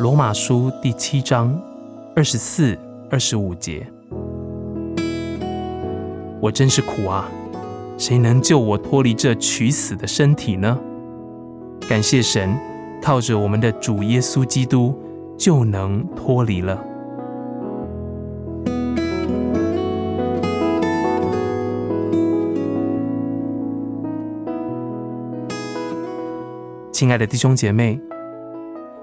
罗马书第七章二十四、二十五节。我真是苦啊！谁能救我脱离这取死的身体呢？感谢神，靠着我们的主耶稣基督，就能脱离了。亲爱的弟兄姐妹，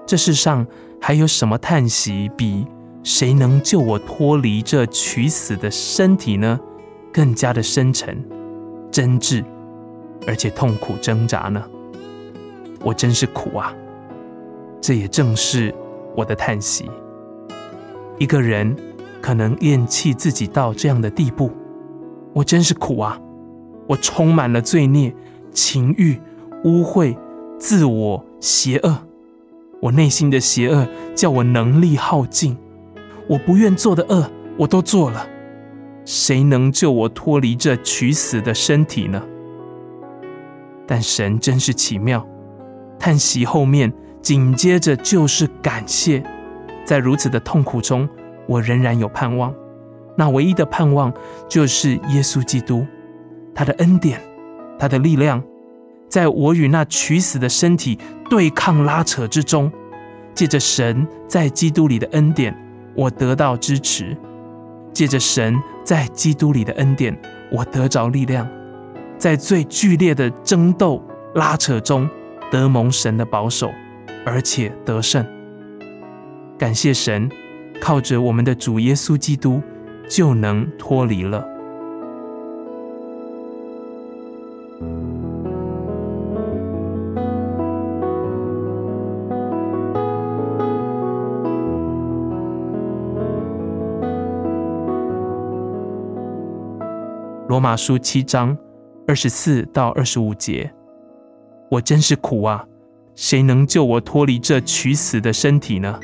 这世上还有什么叹息比“谁能救我脱离这取死的身体呢？”更加的深沉、真挚，而且痛苦挣扎呢？我真是苦啊！这也正是我的叹息。一个人可能厌弃自己到这样的地步，我真是苦啊！我充满了罪孽、情欲、污秽、自我、邪恶。我内心的邪恶叫我能力耗尽，我不愿做的恶我都做了。谁能救我脱离这取死的身体呢？但神真是奇妙，叹息后面紧接着就是感谢。在如此的痛苦中，我仍然有盼望。那唯一的盼望就是耶稣基督，他的恩典，他的力量，在我与那取死的身体对抗拉扯之中，借着神在基督里的恩典，我得到支持。借着神在基督里的恩典，我得着力量，在最剧烈的争斗拉扯中得蒙神的保守，而且得胜。感谢神，靠着我们的主耶稣基督，就能脱离了。罗马书七章二十四到二十五节，我真是苦啊！谁能救我脱离这取死的身体呢？